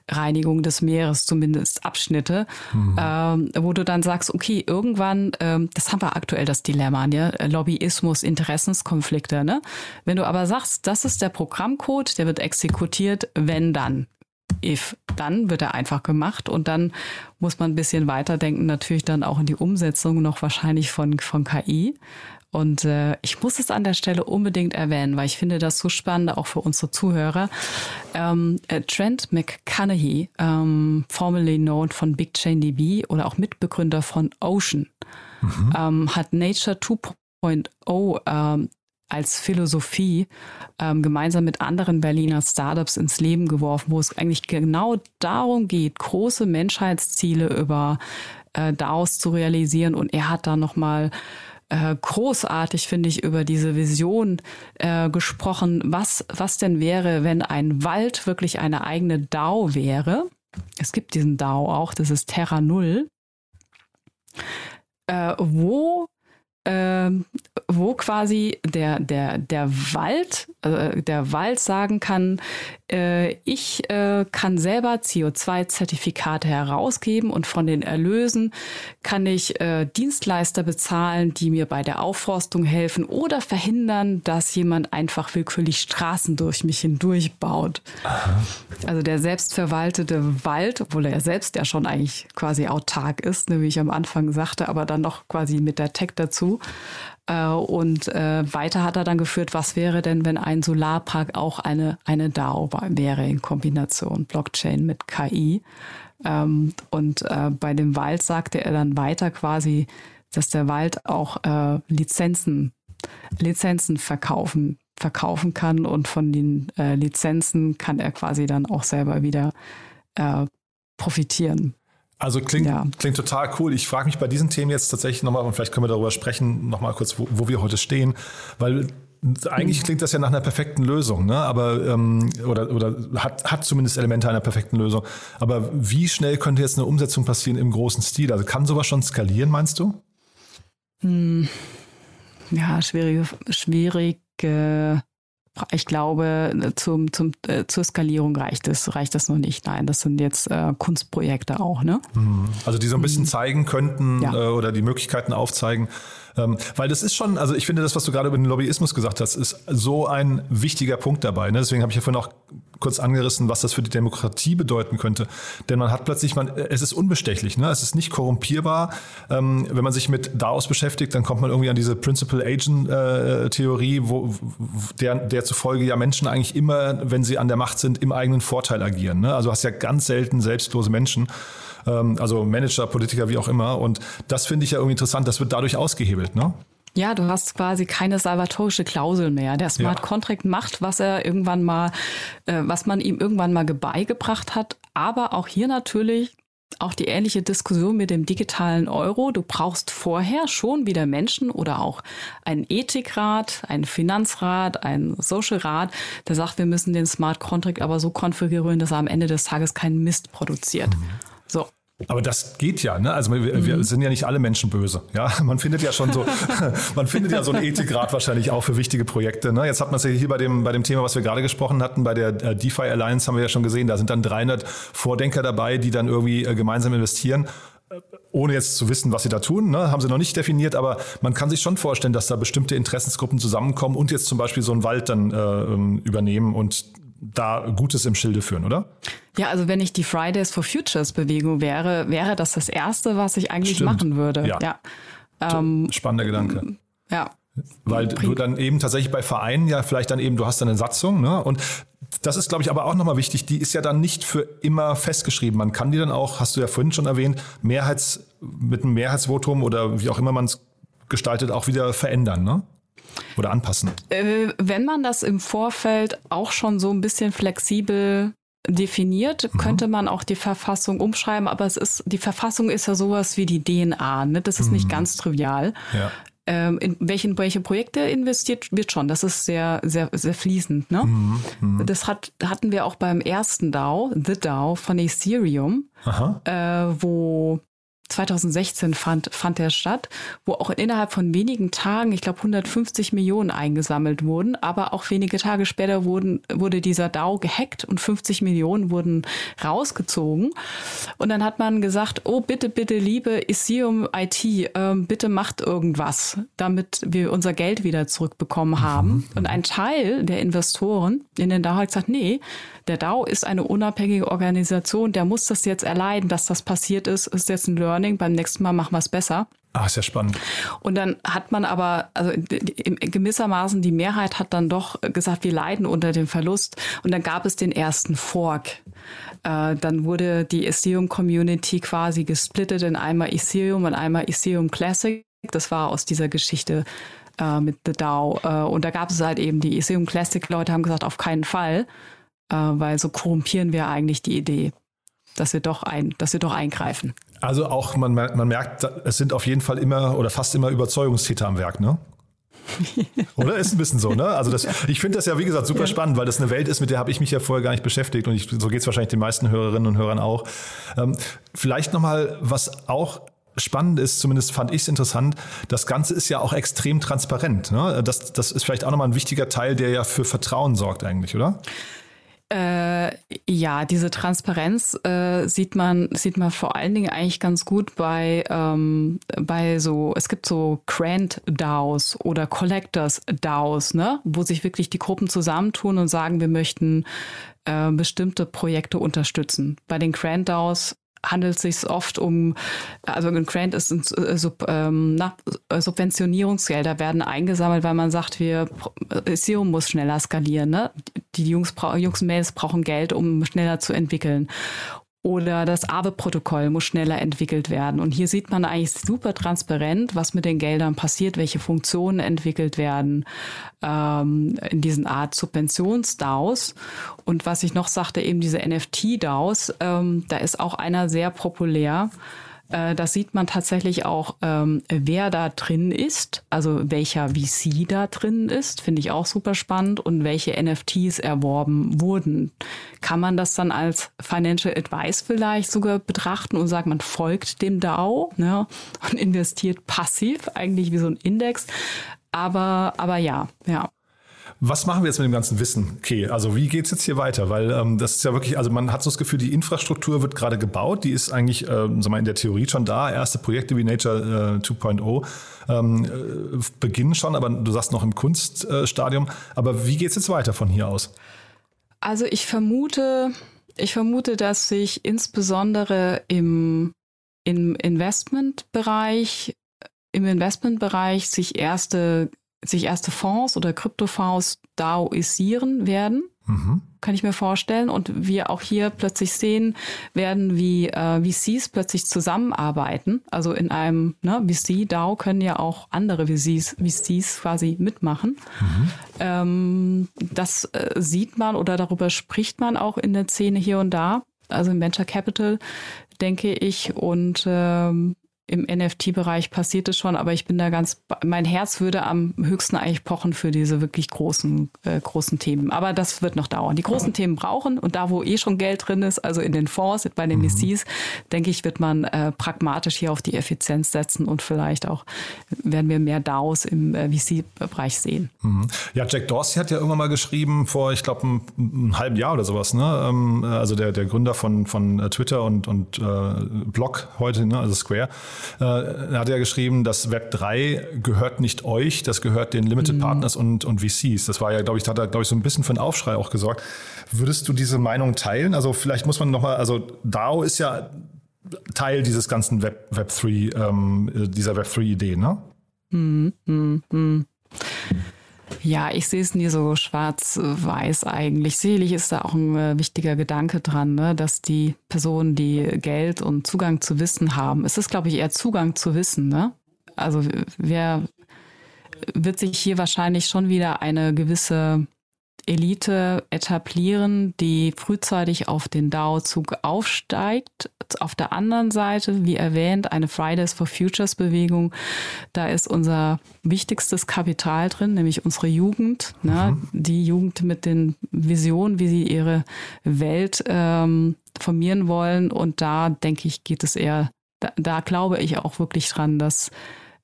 Reinigung des Meeres, zumindest Abschnitte, mhm. ähm, wo du dann sagst, okay, irgendwann, ähm, das haben wir aktuell das Dilemma, ne? Lobbyismus, Interessenskonflikte. Ne? Wenn du aber sagst, das ist der Programmcode, der wird exekutiert, wenn dann if, dann wird er einfach gemacht und dann muss man ein bisschen weiterdenken, natürlich dann auch in die Umsetzung noch wahrscheinlich von, von KI. Und äh, ich muss es an der Stelle unbedingt erwähnen, weil ich finde das so spannend, auch für unsere Zuhörer. Ähm, äh, Trent McConaughey, ähm, formerly known von Big Chain DB oder auch Mitbegründer von Ocean, mhm. ähm, hat Nature 2.0 ähm, als Philosophie ähm, gemeinsam mit anderen Berliner Startups ins Leben geworfen, wo es eigentlich genau darum geht, große Menschheitsziele über äh, DAOs zu realisieren. Und er hat da nochmal äh, großartig, finde ich, über diese Vision äh, gesprochen, was, was denn wäre, wenn ein Wald wirklich eine eigene DAO wäre. Es gibt diesen DAO auch, das ist Terra Null, äh, wo ähm, wo quasi der, der, der Wald, äh, der Wald sagen kann, äh, ich äh, kann selber CO2-Zertifikate herausgeben und von den Erlösen kann ich äh, Dienstleister bezahlen, die mir bei der Aufforstung helfen oder verhindern, dass jemand einfach willkürlich Straßen durch mich hindurch baut. Also der selbstverwaltete Wald, obwohl er selbst ja schon eigentlich quasi autark ist, ne, wie ich am Anfang sagte, aber dann noch quasi mit der Tech dazu. Äh, und äh, weiter hat er dann geführt, was wäre denn, wenn ein Solarpark auch eine, eine DAO wäre in Kombination Blockchain mit KI. Ähm, und äh, bei dem Wald sagte er dann weiter quasi, dass der Wald auch Lizenzen, Lizenzen verkaufen, verkaufen kann und von den Lizenzen kann er quasi dann auch selber wieder profitieren. Also klingt, ja. klingt total cool. Ich frage mich bei diesen Themen jetzt tatsächlich nochmal, und vielleicht können wir darüber sprechen, nochmal kurz, wo, wo wir heute stehen, weil eigentlich klingt das ja nach einer perfekten Lösung, ne? Aber ähm, oder oder hat hat zumindest Elemente einer perfekten Lösung. Aber wie schnell könnte jetzt eine Umsetzung passieren im großen Stil? Also kann sowas schon skalieren, meinst du? Hm. Ja, schwierige schwierige ich glaube, zum, zum, äh, zur Skalierung reicht es, reicht das noch nicht. Nein, das sind jetzt äh, Kunstprojekte auch, ne? Mhm. Also die so ein bisschen mhm. zeigen könnten ja. äh, oder die Möglichkeiten aufzeigen, ähm, weil das ist schon, also ich finde das, was du gerade über den Lobbyismus gesagt hast, ist so ein wichtiger Punkt dabei. Ne? Deswegen habe ich ja vorhin auch kurz angerissen, was das für die Demokratie bedeuten könnte. Denn man hat plötzlich, man, es ist unbestechlich, ne? es ist nicht korrumpierbar. Ähm, wenn man sich mit DAOs beschäftigt, dann kommt man irgendwie an diese Principal Agent äh, wo, der, der zufolge ja Menschen eigentlich immer, wenn sie an der Macht sind, im eigenen Vorteil agieren. Ne? Also du hast ja ganz selten selbstlose Menschen also Manager, Politiker, wie auch immer. Und das finde ich ja irgendwie interessant. Das wird dadurch ausgehebelt, ne? Ja, du hast quasi keine salvatorische Klausel mehr. Der Smart ja. Contract macht, was er irgendwann mal, äh, was man ihm irgendwann mal beigebracht hat. Aber auch hier natürlich auch die ähnliche Diskussion mit dem digitalen Euro. Du brauchst vorher schon wieder Menschen oder auch einen Ethikrat, einen Finanzrat, einen Social Rat, der sagt, wir müssen den Smart Contract aber so konfigurieren, dass er am Ende des Tages keinen Mist produziert. Mhm. So. Aber das geht ja, ne? Also wir, mhm. wir, sind ja nicht alle Menschen böse. Ja, *laughs* man findet ja schon so, *laughs* man findet ja so einen Ethikrat wahrscheinlich auch für wichtige Projekte. Ne? Jetzt hat man es ja hier bei dem, bei dem Thema, was wir gerade gesprochen hatten, bei der äh, DeFi Alliance haben wir ja schon gesehen, da sind dann 300 Vordenker dabei, die dann irgendwie äh, gemeinsam investieren ohne jetzt zu wissen, was sie da tun, ne, haben sie noch nicht definiert, aber man kann sich schon vorstellen, dass da bestimmte Interessensgruppen zusammenkommen und jetzt zum Beispiel so einen Wald dann äh, ähm, übernehmen und da Gutes im Schilde führen, oder? Ja, also wenn ich die Fridays for Futures Bewegung wäre, wäre das das Erste, was ich eigentlich Stimmt. machen würde. Ja. ja. Ähm, Spannender Gedanke. Ja. Weil du dann eben tatsächlich bei Vereinen ja vielleicht dann eben, du hast dann eine Satzung, ne? Und das ist, glaube ich, aber auch nochmal wichtig, die ist ja dann nicht für immer festgeschrieben. Man kann die dann auch, hast du ja vorhin schon erwähnt, Mehrheits, mit einem Mehrheitsvotum oder wie auch immer man es gestaltet, auch wieder verändern, ne? Oder anpassen? Äh, wenn man das im Vorfeld auch schon so ein bisschen flexibel definiert, mhm. könnte man auch die Verfassung umschreiben, aber es ist, die Verfassung ist ja sowas wie die DNA, ne? Das ist mhm. nicht ganz trivial. Ja. Ähm, in welchen, welche Projekte investiert wird schon. Das ist sehr, sehr, sehr fließend. Ne? Mhm. mhm. Das hat, hatten wir auch beim ersten DAO, The DAO von Ethereum, äh, wo 2016 fand, fand der statt, wo auch innerhalb von wenigen Tagen, ich glaube 150 Millionen eingesammelt wurden, aber auch wenige Tage später wurden, wurde dieser DAO gehackt und 50 Millionen wurden rausgezogen. Und dann hat man gesagt, oh bitte, bitte, liebe Ethereum IT, äh, bitte macht irgendwas, damit wir unser Geld wieder zurückbekommen haben. Mhm. Und ein Teil der Investoren in den DAO hat gesagt, nee, der DAO ist eine unabhängige Organisation, der muss das jetzt erleiden, dass das passiert ist, ist jetzt ein Learning, beim nächsten Mal machen wir es besser. Ah, ist ja spannend. Und dann hat man aber, also gewissermaßen die Mehrheit hat dann doch gesagt, wir leiden unter dem Verlust. Und dann gab es den ersten Fork. Äh, dann wurde die Ethereum-Community quasi gesplittet in einmal Ethereum und einmal Ethereum Classic. Das war aus dieser Geschichte äh, mit The DAO. Äh, und da gab es halt eben die Ethereum Classic-Leute haben gesagt, auf keinen Fall äh, weil so korrumpieren wir eigentlich die Idee, dass wir doch ein, dass wir doch eingreifen. Also auch man, man merkt, es sind auf jeden Fall immer oder fast immer Überzeugungstäter am Werk, ne? *laughs* Oder ist ein bisschen so, ne? Also das, ich finde das ja, wie gesagt, super spannend, weil das eine Welt ist, mit der habe ich mich ja vorher gar nicht beschäftigt und ich, so geht es wahrscheinlich den meisten Hörerinnen und Hörern auch. Ähm, vielleicht nochmal, was auch spannend ist, zumindest fand ich es interessant, das Ganze ist ja auch extrem transparent. Ne? Das, das ist vielleicht auch nochmal ein wichtiger Teil, der ja für Vertrauen sorgt eigentlich, oder? Äh, ja, diese Transparenz äh, sieht man sieht man vor allen Dingen eigentlich ganz gut bei ähm, bei so es gibt so Grant DAOs oder Collectors DAOs, ne, wo sich wirklich die Gruppen zusammentun und sagen, wir möchten äh, bestimmte Projekte unterstützen. Bei den Grant DAOs handelt es sich oft um, also ein Grant ist ein äh, Sub, ähm, na, Subventionierungsgelder werden eingesammelt, weil man sagt, wir Ethereum muss schneller skalieren. Ne? Die Jungs, Jungs Mails brauchen Geld, um schneller zu entwickeln oder das AVE-Protokoll muss schneller entwickelt werden. Und hier sieht man eigentlich super transparent, was mit den Geldern passiert, welche Funktionen entwickelt werden ähm, in diesen Art Subventions-DAOs. Und was ich noch sagte, eben diese NFT-DAOs, ähm, da ist auch einer sehr populär. Äh, das sieht man tatsächlich auch, ähm, wer da drin ist, also welcher VC da drin ist, finde ich auch super spannend und welche NFTs erworben wurden. Kann man das dann als Financial Advice vielleicht sogar betrachten und sagen, man folgt dem DAO ne, und *laughs* investiert passiv, eigentlich wie so ein Index. Aber, aber ja, ja. Was machen wir jetzt mit dem ganzen Wissen? Okay, also wie geht's jetzt hier weiter? Weil ähm, das ist ja wirklich, also man hat so das Gefühl, die Infrastruktur wird gerade gebaut, die ist eigentlich, ähm, sag mal, in der Theorie schon da. Erste Projekte wie Nature äh, 2.0 ähm, äh, beginnen schon, aber du sagst noch im Kunststadium. Äh, aber wie geht's jetzt weiter von hier aus? Also ich vermute, ich vermute, dass sich insbesondere im, im Investmentbereich im Investmentbereich sich erste sich erste Fonds oder Kryptofonds DAOisieren werden. Mhm. Kann ich mir vorstellen. Und wir auch hier plötzlich sehen werden, wie äh, VCs plötzlich zusammenarbeiten. Also in einem ne, VC-DAO können ja auch andere VCs, VCs quasi mitmachen. Mhm. Ähm, das äh, sieht man oder darüber spricht man auch in der Szene hier und da. Also im Venture Capital, denke ich. Und ähm, im NFT-Bereich passiert es schon, aber ich bin da ganz, mein Herz würde am höchsten eigentlich pochen für diese wirklich großen, äh, großen Themen. Aber das wird noch dauern. Die großen Themen brauchen und da, wo eh schon Geld drin ist, also in den Fonds, bei den mhm. VCs, denke ich, wird man äh, pragmatisch hier auf die Effizienz setzen und vielleicht auch werden wir mehr DAOs im äh, VC-Bereich sehen. Mhm. Ja, Jack Dorsey hat ja irgendwann mal geschrieben, vor, ich glaube, einem, einem, halben Jahr oder sowas, ne? Ähm, also der, der Gründer von, von äh, Twitter und, und äh, Blog heute, ne? also Square, äh, hat er geschrieben, das Web 3 gehört nicht euch, das gehört den Limited mhm. Partners und, und VCs. Das war ja, glaube ich, hat er, glaube ich, so ein bisschen für einen Aufschrei auch gesorgt. Würdest du diese Meinung teilen? Also vielleicht muss man nochmal, also DAO ist ja Teil dieses ganzen Web, Web 3, ähm, dieser Web 3-Idee, ne? Mhm. Mhm. Ja, ich sehe es nie so schwarz-weiß eigentlich. Sicherlich ist da auch ein äh, wichtiger Gedanke dran, ne? dass die Personen, die Geld und Zugang zu Wissen haben, es ist, glaube ich, eher Zugang zu Wissen. Ne? Also wer wird sich hier wahrscheinlich schon wieder eine gewisse Elite etablieren, die frühzeitig auf den DAO-Zug aufsteigt. Auf der anderen Seite, wie erwähnt, eine Fridays for Futures Bewegung. Da ist unser wichtigstes Kapital drin, nämlich unsere Jugend. Ne? Mhm. Die Jugend mit den Visionen, wie sie ihre Welt ähm, formieren wollen. Und da, denke ich, geht es eher da, da glaube ich auch wirklich dran, dass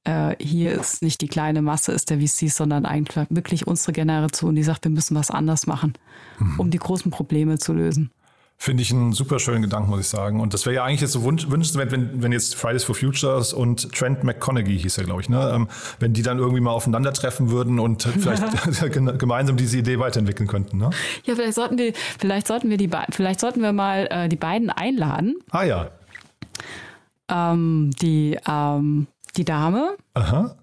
äh, hier ist nicht die kleine Masse ist der VCs, sondern eigentlich wirklich unsere Generation, die sagt, wir müssen was anders machen, mhm. um die großen Probleme zu lösen. Finde ich einen super schönen Gedanken, muss ich sagen. Und das wäre ja eigentlich jetzt so wünschenswert, wenn, wenn jetzt Fridays for Futures und Trent McConaughey hieß er, glaube ich, ne? Ähm, wenn die dann irgendwie mal aufeinandertreffen würden und *laughs* vielleicht *laughs* gemeinsam diese Idee weiterentwickeln könnten. Ne? Ja, vielleicht sollten wir, vielleicht sollten wir die, vielleicht sollten wir mal äh, die beiden einladen. Ah ja. Ähm, die, ähm, die Dame. Aha.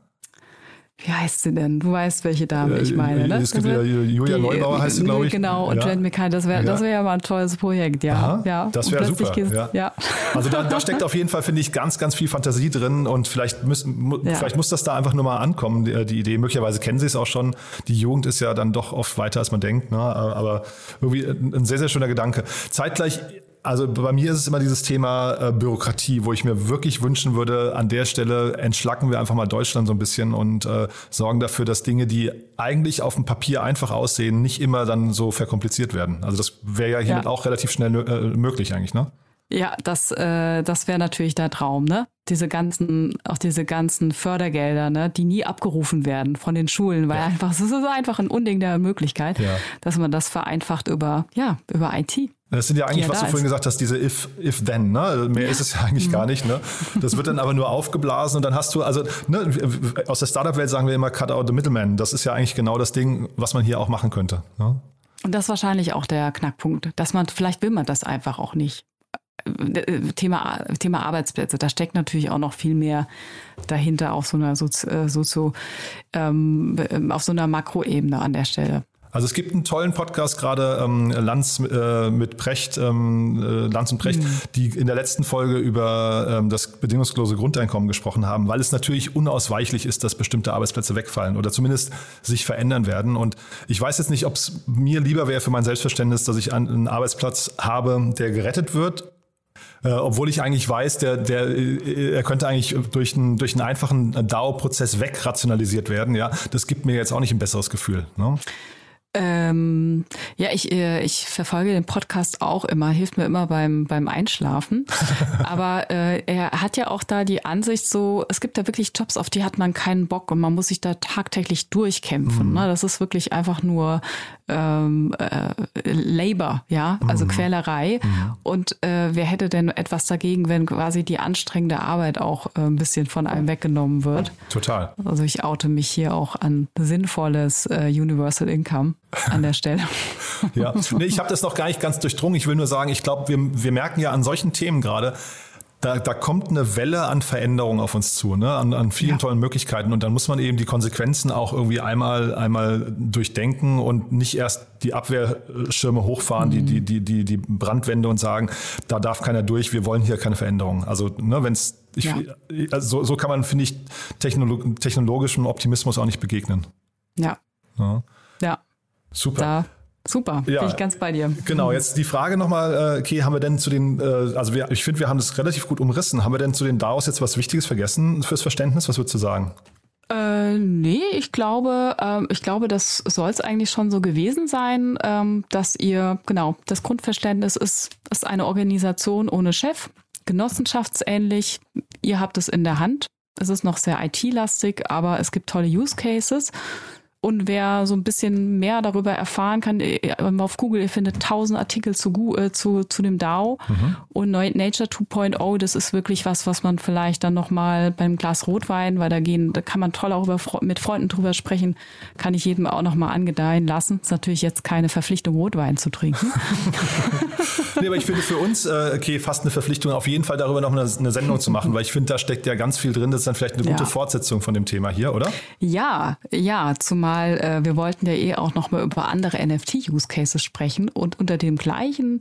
Wie heißt sie denn? Du weißt, welche Dame ich meine, ne? Es gibt ja Julia die, Neubauer heißt sie, glaube ich. Genau, und ja. Trent McKay, das wäre ja. wär ja mal ein tolles Projekt, ja. Aha, ja. Das wäre super. Ja. ja. Also da, da, *laughs* steckt auf jeden Fall, finde ich, ganz, ganz viel Fantasie drin und vielleicht, müssen, vielleicht muss das da einfach nur mal ankommen, die, die, Idee. Möglicherweise kennen sie es auch schon. Die Jugend ist ja dann doch oft weiter, als man denkt, ne? aber irgendwie ein sehr, sehr schöner Gedanke. Zeitgleich also bei mir ist es immer dieses Thema äh, Bürokratie, wo ich mir wirklich wünschen würde, an der Stelle entschlacken wir einfach mal Deutschland so ein bisschen und äh, sorgen dafür, dass Dinge, die eigentlich auf dem Papier einfach aussehen, nicht immer dann so verkompliziert werden. Also das wäre ja hiermit ja. auch relativ schnell äh, möglich eigentlich, ne? Ja, das, äh, das wäre natürlich der Traum, ne? Diese ganzen, auch diese ganzen Fördergelder, ne, die nie abgerufen werden von den Schulen, weil ja. einfach, es ist einfach ein Unding der Möglichkeit, ja. dass man das vereinfacht über, ja, über IT. Das sind ja eigentlich, ja, was du vorhin gesagt hast, diese if, if then, ne? Also mehr ja. ist es ja eigentlich mhm. gar nicht, ne? Das wird dann aber nur aufgeblasen und dann hast du, also, ne, aus der Startup-Welt sagen wir immer cut out the middleman. Das ist ja eigentlich genau das Ding, was man hier auch machen könnte. Ne? Und das ist wahrscheinlich auch der Knackpunkt, dass man, vielleicht will man das einfach auch nicht. Äh, Thema, Thema Arbeitsplätze, da steckt natürlich auch noch viel mehr dahinter auf so einer Sozi, äh, Sozio, ähm, auf so einer Makroebene an der Stelle. Also es gibt einen tollen Podcast gerade, ähm, Lanz äh, mit Precht, ähm, äh, Lanz und Precht, mhm. die in der letzten Folge über ähm, das bedingungslose Grundeinkommen gesprochen haben, weil es natürlich unausweichlich ist, dass bestimmte Arbeitsplätze wegfallen oder zumindest sich verändern werden. Und ich weiß jetzt nicht, ob es mir lieber wäre für mein Selbstverständnis, dass ich einen Arbeitsplatz habe, der gerettet wird äh, obwohl ich eigentlich weiß, der, der, äh, er könnte eigentlich durch einen, durch einen einfachen DAO-Prozess wegrationalisiert werden. Ja, das gibt mir jetzt auch nicht ein besseres Gefühl. Ne? Ähm, ja, ich, äh, ich verfolge den Podcast auch immer, hilft mir immer beim, beim Einschlafen. *laughs* Aber äh, er hat ja auch da die Ansicht so, es gibt da wirklich Jobs, auf die hat man keinen Bock und man muss sich da tagtäglich durchkämpfen. Mhm. Ne? Das ist wirklich einfach nur ähm, äh, Labor, ja, also mhm. Quälerei. Mhm. Und äh, wer hätte denn etwas dagegen, wenn quasi die anstrengende Arbeit auch äh, ein bisschen von einem weggenommen wird? Total. Also ich oute mich hier auch an sinnvolles äh, Universal Income an der Stelle. *laughs* ja, nee, ich habe das noch gar nicht ganz durchdrungen. Ich will nur sagen, ich glaube, wir, wir merken ja an solchen Themen gerade, da, da kommt eine Welle an Veränderungen auf uns zu, ne? an, an vielen ja. tollen Möglichkeiten. Und dann muss man eben die Konsequenzen auch irgendwie einmal, einmal durchdenken und nicht erst die Abwehrschirme hochfahren, mhm. die, die, die, die, Brandwände und sagen, da darf keiner durch, wir wollen hier keine Veränderung. Also ne, wenn es ja. also so, so kann man, finde ich, technolog technologischem Optimismus auch nicht begegnen. Ja. Ja. ja. Super. Da Super, ja, bin ich ganz bei dir. Genau, jetzt die Frage nochmal, äh, okay, haben wir denn zu den, äh, also wir, ich finde, wir haben das relativ gut umrissen. Haben wir denn zu den DAOs jetzt was Wichtiges vergessen fürs Verständnis? Was würdest du sagen? Äh, nee, ich glaube, äh, ich glaube, das soll es eigentlich schon so gewesen sein, ähm, dass ihr, genau, das Grundverständnis ist, ist eine Organisation ohne Chef, genossenschaftsähnlich. Ihr habt es in der Hand. Es ist noch sehr IT-lastig, aber es gibt tolle Use Cases. Und wer so ein bisschen mehr darüber erfahren kann, äh, auf Google, ihr findet tausend Artikel zu, äh, zu, zu dem DAO. Mhm. Und Nature 2.0, das ist wirklich was, was man vielleicht dann nochmal beim Glas Rotwein, weil da gehen, da kann man toll auch über, mit Freunden drüber sprechen, kann ich jedem auch nochmal angedeihen lassen. Ist natürlich jetzt keine Verpflichtung, Rotwein zu trinken. *laughs* nee, aber ich finde für uns, äh, okay, fast eine Verpflichtung, auf jeden Fall darüber noch eine, eine Sendung zu machen, weil ich finde, da steckt ja ganz viel drin. Das ist dann vielleicht eine gute ja. Fortsetzung von dem Thema hier, oder? Ja, ja, zumal mal, äh, wir wollten ja eh auch noch mal über andere NFT-Use-Cases sprechen und unter dem gleichen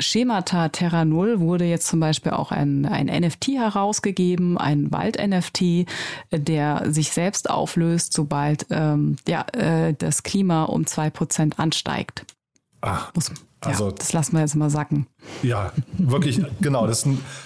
Schemata Terra Null wurde jetzt zum Beispiel auch ein, ein NFT herausgegeben, ein Wald-NFT, der sich selbst auflöst, sobald ähm, ja, äh, das Klima um zwei Prozent ansteigt. Ach, Muss, Also, ja, das lassen wir jetzt mal sacken. Ja, wirklich, genau. Das,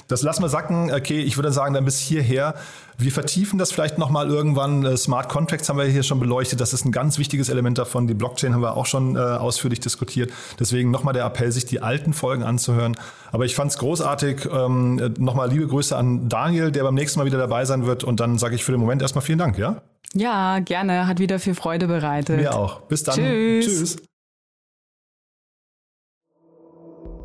das lassen wir sacken. Okay, ich würde sagen, dann bis hierher. Wir vertiefen das vielleicht nochmal irgendwann. Äh, Smart Contracts haben wir hier schon beleuchtet. Das ist ein ganz wichtiges Element davon. Die Blockchain haben wir auch schon äh, ausführlich diskutiert. Deswegen nochmal der Appell, sich die alten Folgen anzuhören. Aber ich fand es großartig. Ähm, nochmal liebe Grüße an Daniel, der beim nächsten Mal wieder dabei sein wird. Und dann sage ich für den Moment erstmal vielen Dank, ja? Ja, gerne. Hat wieder viel Freude bereitet. Mir auch. Bis dann. Tschüss. Tschüss.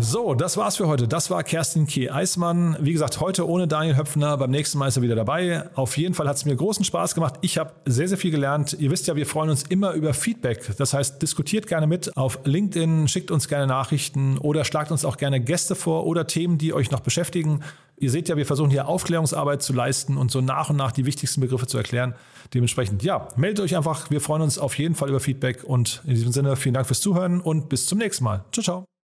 So, das war's für heute. Das war Kerstin K. Eismann. Wie gesagt, heute ohne Daniel Höpfner. Beim nächsten Mal ist er wieder dabei. Auf jeden Fall hat es mir großen Spaß gemacht. Ich habe sehr, sehr viel gelernt. Ihr wisst ja, wir freuen uns immer über Feedback. Das heißt, diskutiert gerne mit auf LinkedIn, schickt uns gerne Nachrichten oder schlagt uns auch gerne Gäste vor oder Themen, die euch noch beschäftigen. Ihr seht ja, wir versuchen hier Aufklärungsarbeit zu leisten und so nach und nach die wichtigsten Begriffe zu erklären. Dementsprechend, ja, meldet euch einfach. Wir freuen uns auf jeden Fall über Feedback und in diesem Sinne vielen Dank fürs Zuhören und bis zum nächsten Mal. Ciao, ciao.